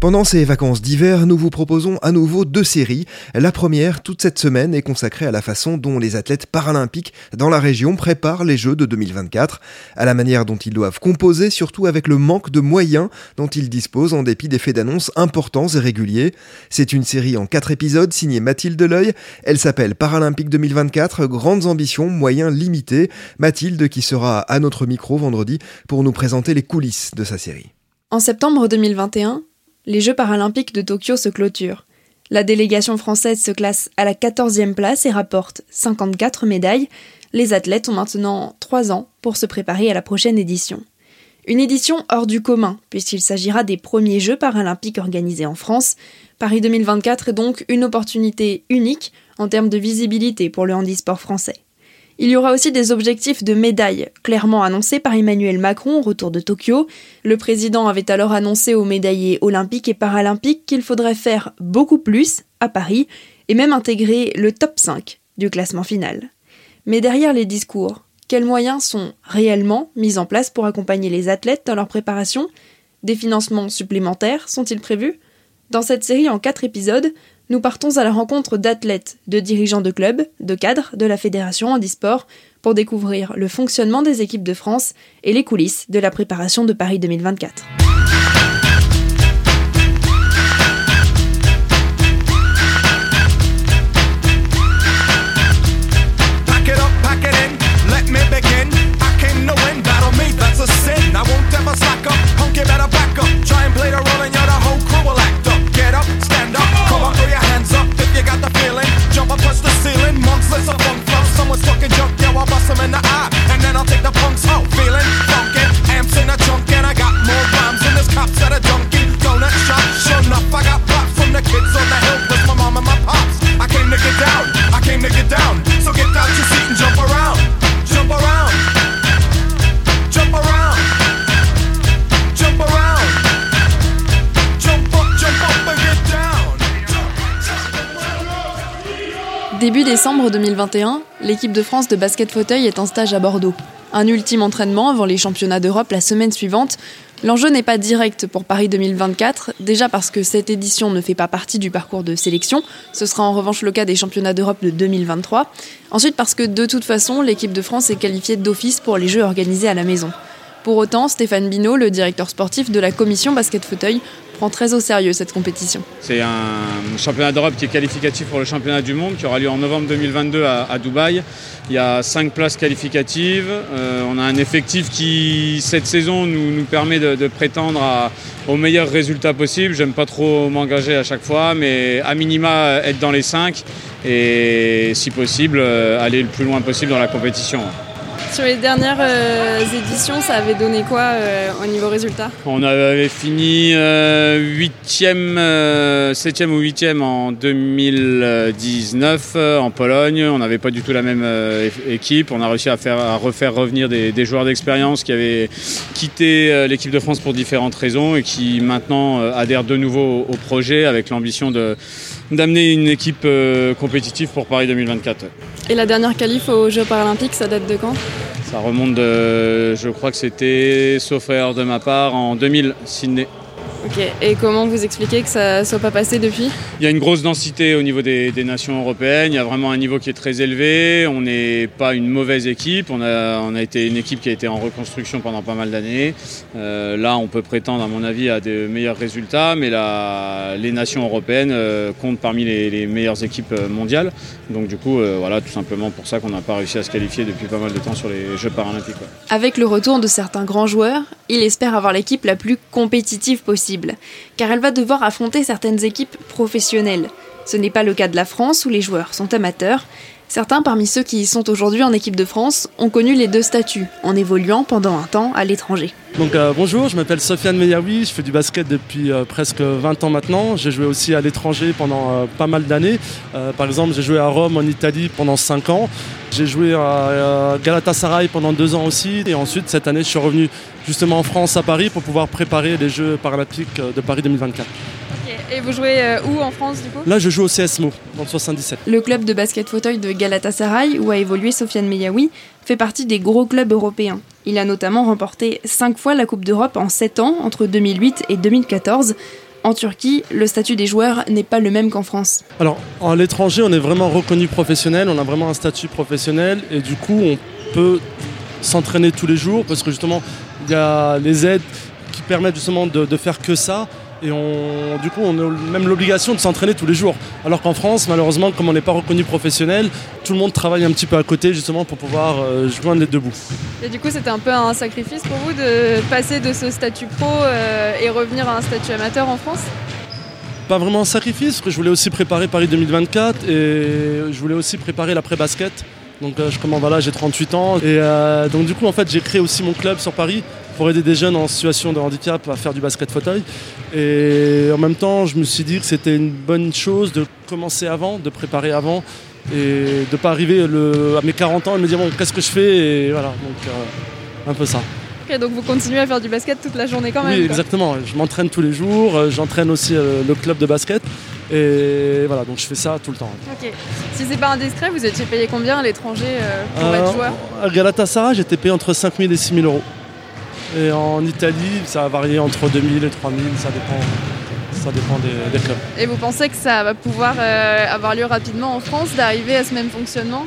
Pendant ces vacances d'hiver, nous vous proposons à nouveau deux séries. La première, toute cette semaine, est consacrée à la façon dont les athlètes paralympiques dans la région préparent les Jeux de 2024, à la manière dont ils doivent composer, surtout avec le manque de moyens dont ils disposent en dépit d'effets d'annonce importants et réguliers. C'est une série en quatre épisodes signée Mathilde L'Oeil. Elle s'appelle Paralympique 2024, grandes ambitions, moyens limités. Mathilde qui sera à notre micro vendredi pour nous présenter les coulisses de sa série. En septembre 2021, les Jeux paralympiques de Tokyo se clôturent. La délégation française se classe à la 14e place et rapporte 54 médailles. Les athlètes ont maintenant 3 ans pour se préparer à la prochaine édition. Une édition hors du commun, puisqu'il s'agira des premiers Jeux paralympiques organisés en France. Paris 2024 est donc une opportunité unique en termes de visibilité pour le handisport français. Il y aura aussi des objectifs de médailles, clairement annoncés par Emmanuel Macron au retour de Tokyo. Le président avait alors annoncé aux médaillés olympiques et paralympiques qu'il faudrait faire beaucoup plus à Paris et même intégrer le top 5 du classement final. Mais derrière les discours, quels moyens sont réellement mis en place pour accompagner les athlètes dans leur préparation? Des financements supplémentaires sont-ils prévus? Dans cette série en 4 épisodes, nous partons à la rencontre d'athlètes, de dirigeants de clubs, de cadres de la Fédération Handisport pour découvrir le fonctionnement des équipes de France et les coulisses de la préparation de Paris 2024. them in the eye, and then I'll take the punks out. Décembre 2021, l'équipe de France de basket fauteuil est en stage à Bordeaux. Un ultime entraînement avant les championnats d'Europe la semaine suivante. L'enjeu n'est pas direct pour Paris 2024, déjà parce que cette édition ne fait pas partie du parcours de sélection, ce sera en revanche le cas des championnats d'Europe de 2023. Ensuite parce que de toute façon, l'équipe de France est qualifiée d'office pour les Jeux organisés à la maison. Pour autant, Stéphane Binot, le directeur sportif de la commission basket fauteuil, prend très au sérieux cette compétition. C'est un championnat d'Europe qui est qualificatif pour le championnat du monde qui aura lieu en novembre 2022 à, Dubaï. Il y a cinq places qualificatives. Euh, on a un effectif qui, cette saison, nous, permet de, prétendre aux meilleurs résultats possibles. J'aime pas trop m'engager à chaque fois, mais à minima être dans les cinq et si possible euh, aller le plus loin possible dans la compétition. Sur les dernières euh, éditions, ça avait donné quoi euh, au niveau résultat? On avait fini 8e, euh, 7e ou 8e en 2019 en Pologne. On n'avait pas du tout la même équipe. On a réussi à, faire, à refaire revenir des, joueurs d'expérience qui avaient quitté l'équipe de France pour différentes raisons et qui maintenant adhèrent de nouveau au projet avec l'ambition d'amener une équipe compétitive pour Paris 2024. Et la dernière qualif aux Jeux paralympiques, ça date de quand? Ça remonte de, je crois que c'était, sauf erreur de ma part, en 2000, Sydney. Ok, et comment vous expliquez que ça ne soit pas passé depuis? Il y a une grosse densité au niveau des, nations européennes, il y a vraiment un niveau qui est très élevé, on n'est pas une mauvaise équipe, on a, on a été une équipe qui a été en reconstruction pendant pas mal d'années. Euh, là, on peut prétendre, à mon avis, à de meilleurs résultats, mais la, les nations européennes euh, comptent parmi les, meilleures équipes euh, mondiales. Donc du coup, voilà, tout simplement pour ça qu'on n'a pas réussi à se qualifier depuis pas mal de temps sur les Jeux paralympiques. Avec le retour de certains grands joueurs, il espère avoir l'équipe la plus compétitive possible car elle va devoir affronter certaines équipes professionnelles. Ce n'est pas le cas de la France où les joueurs sont amateurs. Certains parmi ceux qui sont aujourd'hui en équipe de France ont connu les deux statuts, en évoluant pendant un temps à l'étranger. Donc euh, bonjour, je m'appelle Sofiane Meyaoui, je fais du basket depuis euh, presque 20 ans maintenant. J'ai joué aussi à l'étranger pendant euh, pas mal d'années. par exemple, j'ai joué à Rome en Italie pendant 5 ans. J'ai joué à Galatasaray pendant 2 ans aussi. Et ensuite, cette année, je suis revenu justement en France, à Paris, pour pouvoir préparer les Jeux paralympiques de Paris 2024. Et vous jouez euh, où en France du coup Là, je joue au CSMO, dans le 77. Le club de basket fauteuil de Galatasaray, où a évolué Sofiane Meyaoui, fait partie des gros clubs européens. Il a notamment remporté 5 fois la Coupe d'Europe en 7 ans, entre 2008 et 2014. En Turquie, le statut des joueurs n'est pas le même qu'en France. Alors, à l'étranger, on est vraiment reconnu professionnel, on a vraiment un statut professionnel et du coup, on peut s'entraîner tous les jours parce que justement, il y a les aides qui permettent justement de, de faire que ça. Et on, du coup, on a même l'obligation de s'entraîner tous les jours. Alors qu'en France, malheureusement, comme on n'est pas reconnu professionnel, tout le monde travaille un petit peu à côté justement pour pouvoir euh, joindre les deux bouts. Et du coup, c'était un peu un sacrifice pour vous de passer de ce statut pro euh, et revenir à un statut amateur en France? Pas vraiment un sacrifice, parce que je voulais aussi préparer Paris 2024 et je voulais aussi préparer l'après-basket. Donc euh, je commence, voilà, j'ai 38 ans. Et donc du coup, en fait, j'ai créé aussi mon club sur Paris pour aider des jeunes en situation de handicap à faire du basket fauteuil. Et en même temps, je me suis dit que c'était une bonne chose de commencer avant, de préparer avant et de ne pas arriver à mes 40 ans et me dire bon, qu'est-ce que je fais Et voilà, donc euh, un peu ça. Ok, donc vous continuez à faire du basket toute la journée quand même Oui, exactement. Je m'entraîne tous les jours, euh, j'entraîne aussi euh, le club de basket. Et voilà, donc je fais ça tout le temps. Ok. Si c'est pas indiscret, vous étiez payé combien à l'étranger pour être joueur? À Galatasaray, j'étais payé entre 5 000 et 6 000 euros. Et en Italie, ça va varier entre 2000 et 3000, ça dépend, ça dépend des, clubs. Et vous pensez que ça va pouvoir euh, avoir lieu rapidement en France, d'arriver à ce même fonctionnement?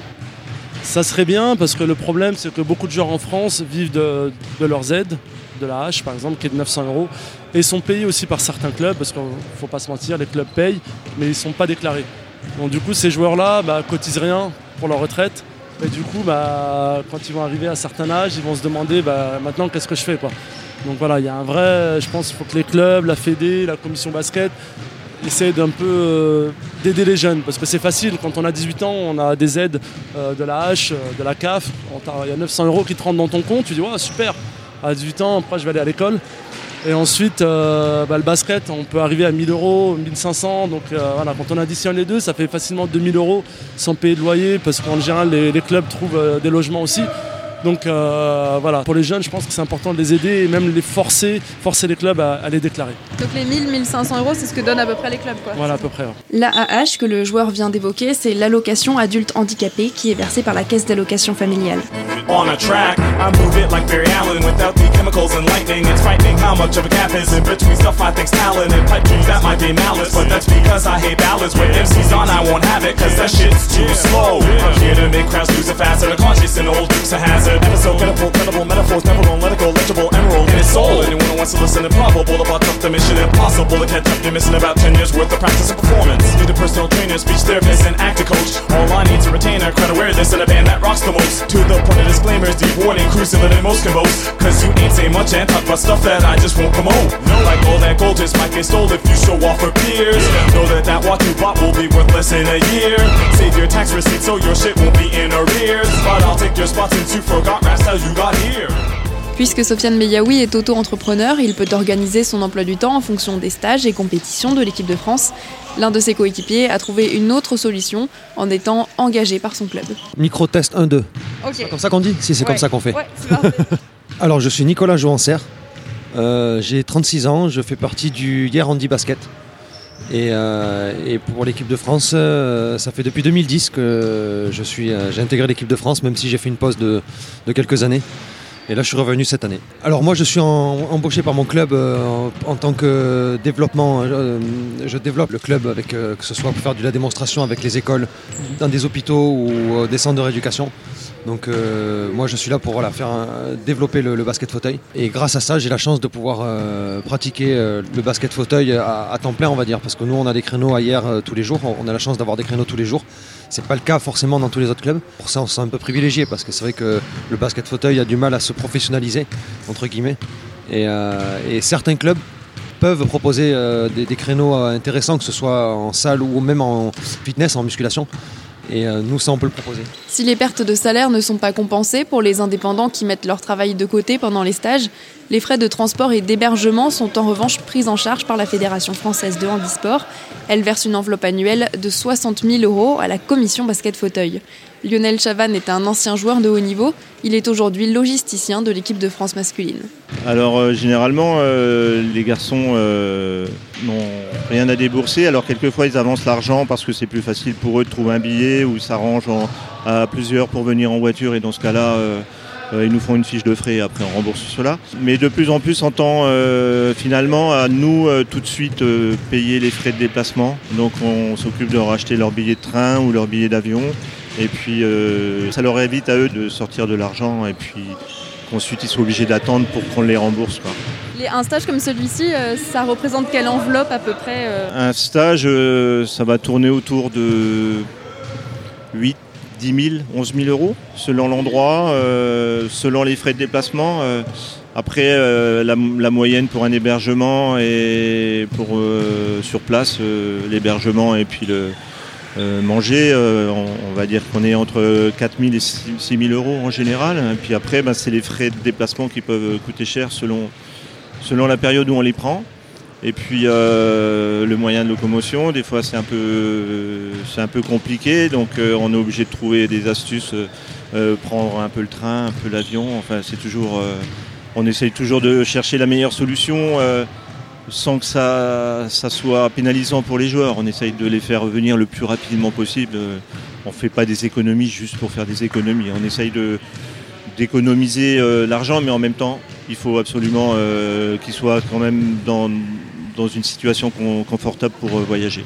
Ça serait bien, parce que le problème, c'est que beaucoup de joueurs en France vivent de, leurs aides, de la hache par exemple, qui est de 900 euros, et sont payés aussi par certains clubs, parce qu'il ne faut pas se mentir, les clubs payent, mais ils ne sont pas déclarés. Donc du coup, ces joueurs-là bah, cotisent rien pour leur retraite, et du coup, bah, quand ils vont arriver à un certain âge, ils vont se demander bah, maintenant qu'est-ce que je fais. Donc voilà, il y a un vrai. Je pense qu'il faut que les clubs, la Fédé, la commission basket essaient d'un peu euh, d'aider les jeunes. Parce que c'est facile, quand on a 18 ans, on a des aides euh, de la H, euh, de la CAF. Il y a 900 euros qui te rentrent dans ton compte. Tu dis, ouais, super, à 18 ans, après je vais aller à l'école. Et ensuite, euh, bah, le basket, on peut arriver à 1000 euros, 1500. Donc euh, voilà, quand on additionne les deux, ça fait facilement 2000 euros sans payer de loyer parce qu'en général, les, clubs trouvent euh, des logements aussi. Donc euh, voilà, pour les jeunes, je pense que c'est important de les aider et même les forcer, forcer les clubs à, les déclarer. Donc les 1000, 1500 euros, c'est ce que donnent à peu près les clubs quoi. Voilà, à peu près. L'AAH que le joueur vient d'évoquer, c'est l'allocation adulte handicapé qui est versée par la caisse d'allocation familiale. On a track, I move it like Barry Allen without the chemicals and lightning. It's frightening how much of a gap is in between stuff I think's talent and pipe dreams that might be malice. But that's because I hate ballads. When MC's on, I won't have it, cause that shit's too slow. To make crowds lose a fast and a conscious and old dukes a hazard. Episode credible, credible metaphors, never gonna let it go. Legible emerald in his soul. Anyone who wants to listen, improbable about tough the mission impossible to catch up. You're missing about 10 years worth of practice and performance. Need a personal trainer, speech therapist, and actor coach. All I need to retain are crowd awareness in a band that rocks the most. To the point of disclaimers, deep warning, crucial than most can boast. Cause you ain't say much and talk about stuff that I just won't promote. No, like all that gold just might get stole if you show off for peers. Know that that watch you bought will be worth less in a year. Save your tax receipt so your shit won't be in arrears. But I'll take your spots since you forgot rap Puisque Sofiane Meyaoui est auto-entrepreneur, il peut organiser son emploi du temps en fonction des stages et compétitions de l'équipe de France. L'un de ses coéquipiers a trouvé une autre solution en étant engagé par son club. Micro-test 1-2. C'est comme ça qu'on dit Si, c'est comme ça qu'on fait. Alors, je suis Nicolas Jouancer. Euh, j'ai 36 ans, je fais partie du Hier Handy Basket. Euh, et, pour l'équipe de France, euh, ça fait depuis 2010 que je suis, euh, j'ai intégré l'équipe de France, même si j'ai fait une pause de, quelques années. Et là, je suis revenu cette année. Alors moi, je suis embauché par mon club en, tant que développement. je développe le club avec que ce soit pour faire de la démonstration avec les écoles, dans des hôpitaux ou des centres de rééducation. Donc euh, moi je suis là pour faire développer le, basket fauteuil et grâce à ça j'ai la chance de pouvoir euh, pratiquer euh, le basket fauteuil à, temps plein on va dire parce que nous on a des créneaux hier tous les jours, on a la chance d'avoir des créneaux tous les jours. C'est pas le cas forcément dans tous les autres clubs. Pour ça on se sent un peu privilégié parce que c'est vrai que le basket fauteuil a du mal à se professionnaliser entre guillemets et, certains clubs peuvent proposer des, créneaux intéressants que ce soit en salle ou même en fitness, en musculation. Et nous, ça, on peut le proposer. Si les pertes de salaire ne sont pas compensées pour les indépendants qui mettent leur travail de côté pendant les stages, les frais de transport et d'hébergement sont en revanche pris en charge par la Fédération française de handisport. Elle verse une enveloppe annuelle de 60 000 euros à la commission basket fauteuil. Lionel Chavannes est un ancien joueur de haut niveau. Il est aujourd'hui logisticien de l'équipe de France masculine. Alors euh, généralement, euh, les garçons euh, n'ont rien à débourser. Alors quelquefois, ils avancent l'argent parce que c'est plus facile pour eux de trouver un billet ou s'arrangent à plusieurs pour venir en voiture. Et dans ce cas-là, ils nous font une fiche de frais et après on rembourse cela. Mais de plus en plus, on tend finalement à nous tout de suite payer les frais de déplacement. Donc on s'occupe de racheter leur billet de train ou leur billet d'avion. Et puis euh, ça leur évite à eux de sortir de l'argent et puis ensuite ils sont obligés d'attendre pour qu'on les rembourse. Un stage comme celui-ci, euh, ça représente quelle enveloppe à peu près euh Un stage, ça va tourner autour de 8, 10 000, 11 000 euros selon l'endroit, selon les frais de déplacement. Après, la, moyenne pour un hébergement et pour sur place, l'hébergement et puis le, euh, manger, euh, on, va dire qu'on est entre 4 000 et 6 000 euros en général. Et puis après, ben, c'est les frais de déplacement qui peuvent coûter cher selon, selon la période où on les prend. Et puis euh, le moyen de locomotion, des fois c'est un peu, un peu compliqué, donc on est obligé de trouver des astuces, prendre un peu le train, un peu l'avion. Enfin, c'est toujours, on essaye toujours de chercher la meilleure solution sans que ça, soit pénalisant pour les joueurs. On essaye de les faire revenir le plus rapidement possible. On ne fait pas des économies juste pour faire des économies. On essaye d'économiser euh, l'argent, mais en même temps, il faut absolument euh, qu'ils soient quand même dans, une situation confortable pour euh, voyager.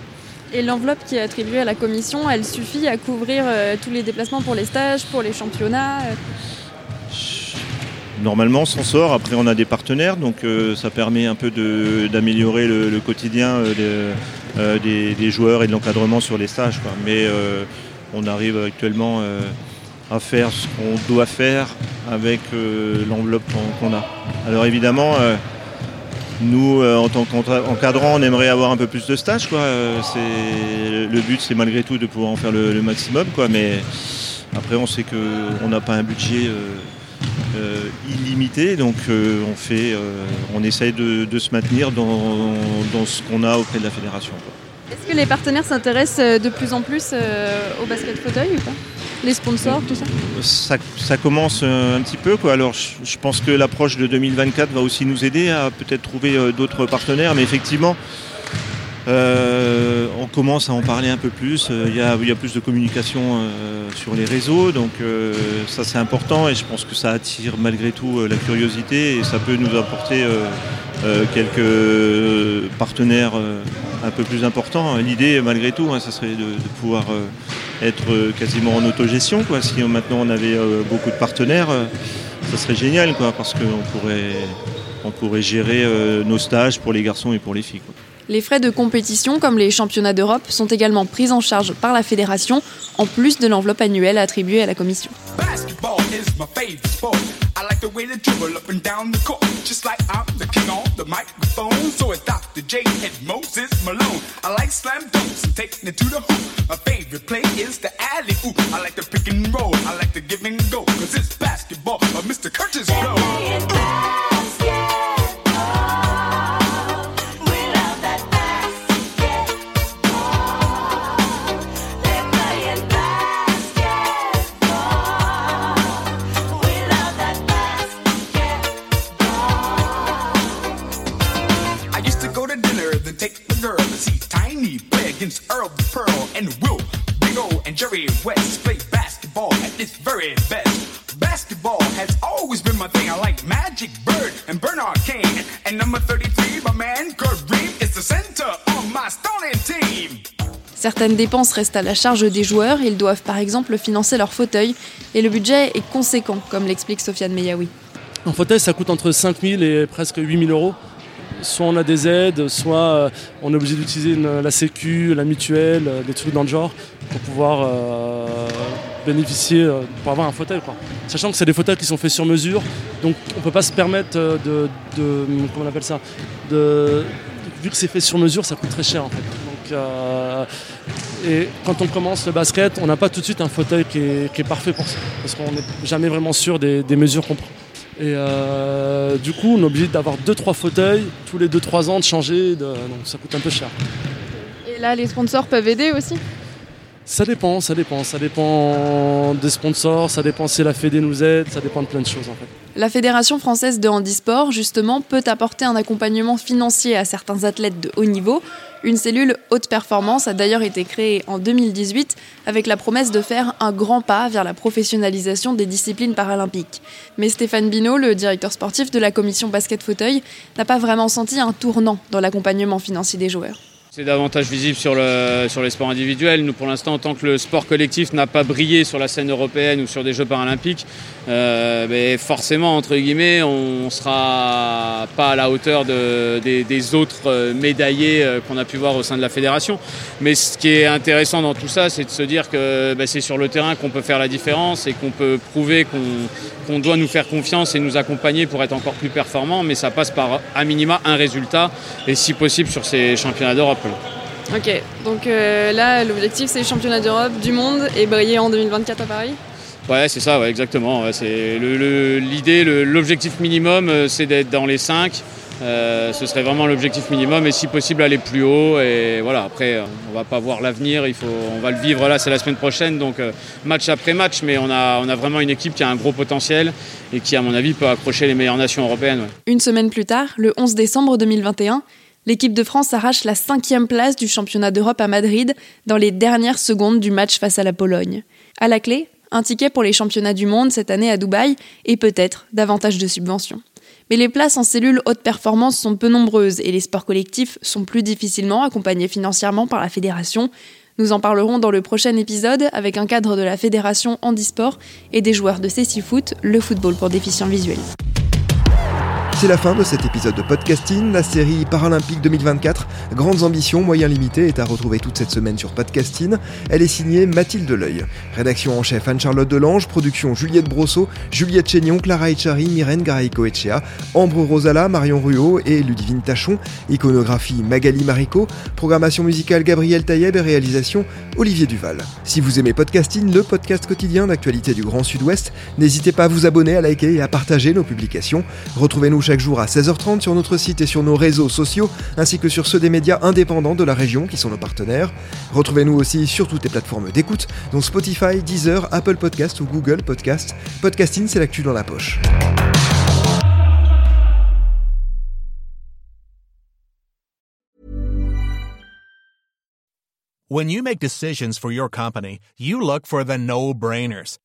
Et l'enveloppe qui est attribuée à la commission, elle suffit à couvrir tous les déplacements pour les stages, pour les championnats normalement on s'en sort. Après on a des partenaires, donc ça permet un peu d'améliorer le, quotidien des, joueurs et de l'encadrement sur les stages. Mais on arrive actuellement à faire ce qu'on doit faire avec l'enveloppe qu'on a. Alors évidemment, nous en tant qu'encadrant, on aimerait avoir un peu plus de stages. le but c'est malgré tout de pouvoir en faire le, maximum. Mais après on sait qu'on n'a pas un budget euh, illimité. Donc euh, on fait, euh, on essaye de, se maintenir dans, ce qu'on a auprès de la fédération. Est-ce que les partenaires s'intéressent de plus en plus au basket fauteuil ou pas? Les sponsors, tout ça, ça commence un petit peu. Alors je, pense que l'approche de 2024 va aussi nous aider à peut-être trouver d'autres partenaires. Mais effectivement, euh, on commence à en parler un peu plus. Euh, il y a, plus de communication euh, sur les réseaux, donc ça c'est important et je pense que ça attire malgré tout la curiosité et ça peut nous apporter quelques partenaires un peu plus importants. L'idée malgré tout, ça hein, serait de, pouvoir être quasiment en autogestion. Quoi. Si maintenant on avait beaucoup de partenaires, ça serait génial quoi, parce qu'on pourrait, on pourrait gérer nos stages pour les garçons et pour les filles. Les frais de compétition, comme les championnats d'Europe, sont également pris en charge par la fédération, en plus de l'enveloppe annuelle attribuée à la commission. I like the way they dribble up and down the court, just like I'm the king on the microphone. So it's Dr. J and Moses Malone. I like slam dunks and taking it to the hoop. My favorite play is the alley oop. I like the pick and roll. I like the give and go, cause it's basketball. But Mr. Curtis blow. Certaines dépenses restent à la charge des joueurs. Ils doivent par exemple financer leur fauteuil. Et le budget est conséquent, comme l'explique Sofiane Meyaoui. Un fauteuil, ça coûte entre 5 000 et presque 8 000 euros. Soit on a des aides, soit euh, on est obligé d'utiliser la sécu, la mutuelle, euh, des trucs dans le genre pour pouvoir euh, bénéficier, pour avoir un fauteuil. Sachant que c'est des fauteuils qui sont faits sur mesure, donc on ne peut pas se permettre de, comment on appelle ça, de, vu que c'est fait sur mesure, ça coûte très cher en fait. Donc Et quand on commence le basket, on n'a pas tout de suite un fauteuil qui est, parfait pour ça. Parce qu'on n'est jamais vraiment sûr des, mesures qu'on prend. Et euh, du coup, on est obligé d'avoir 2-3 fauteuils tous les 2-3 ans de changer. donc ça coûte un peu cher. Et là, les sponsors peuvent aider aussi? Ça dépend, ça dépend. Ça dépend des sponsors, ça dépend si la Fédé nous aide, ça dépend de plein de choses en fait. La Fédération française de handisport, justement, peut apporter un accompagnement financier à certains athlètes de haut niveau. Une cellule haute performance a d'ailleurs été créée en 2018 avec la promesse de faire un grand pas vers la professionnalisation des disciplines paralympiques. Mais Stéphane Binot, le directeur sportif de la commission basket fauteuil, n'a pas vraiment senti un tournant dans l'accompagnement financier des joueurs. C'est davantage visible sur, le, sur les sports individuels. Nous, pour l'instant, tant que le sport collectif n'a pas brillé sur la scène européenne ou sur des Jeux paralympiques, euh, mais forcément, entre guillemets, on ne sera pas à la hauteur de, des, autres euh, médaillés euh, qu'on a pu voir au sein de la fédération. Mais ce qui est intéressant dans tout ça, c'est de se dire que bah, c'est sur le terrain qu'on peut faire la différence et qu'on peut prouver qu'on doit nous faire confiance et nous accompagner pour être encore plus performants. Mais ça passe par, à minima, un résultat et si possible sur ces championnats d'Europe. Ok, donc euh, là, l'objectif, c'est les championnats d'Europe, du monde et briller en 2024 à Paris? Ouais, c'est ça, ouais, exactement. c'est l'idée, l'objectif minimum, euh, c'est d'être dans les 5. Euh, ce serait vraiment l'objectif minimum et si possible aller plus haut. Et voilà, après, on va pas voir l'avenir, il faut, on va le vivre là, c'est la semaine prochaine, donc match après match. Mais on a, on a vraiment une équipe qui a un gros potentiel et qui, à mon avis, peut accrocher les meilleures nations européennes. Une semaine plus tard, le 11 décembre 2021, L'équipe de France arrache la cinquième place du championnat d'Europe à Madrid dans les dernières secondes du match face à la Pologne. À la clé, un ticket pour les championnats du monde cette année à Dubaï et peut-être davantage de subventions. Mais les places en cellules haute performance sont peu nombreuses et les sports collectifs sont plus difficilement accompagnés financièrement par la fédération. Nous en parlerons dans le prochain épisode avec un cadre de la fédération handisport et des joueurs de Cécifoot, Foot, le football pour déficients visuels. C'est la fin de cet épisode de podcasting. La série Paralympique 2024, Grandes ambitions, moyens limités, est à retrouver toute cette semaine sur podcasting. Elle est signée Mathilde L'Oeil. Rédaction en chef Anne-Charlotte Delange, production Juliette Brosseau, Juliette Chénion, Clara Echari, Myrène Garaïco Echea, Ambre Rosala, Marion Ruot et Ludivine Tachon. Iconographie Magali Marico. Programmation musicale Gabriel Taïeb et réalisation Olivier Duval. Si vous aimez podcasting, le podcast quotidien d'actualité du Grand Sud-Ouest, n'hésitez pas à vous abonner, à liker et à partager nos publications. Retrouvez-nous chaque jour à 16h30 sur notre site et sur nos réseaux sociaux, ainsi que sur ceux des médias indépendants de la région qui sont nos partenaires. Retrouvez-nous aussi sur toutes les plateformes d'écoute, dont Spotify, Deezer, Apple Podcast ou Google Podcast. Podcasting, c'est l'actu dans la poche. When you make decisions for your company, you look for the no-brainers.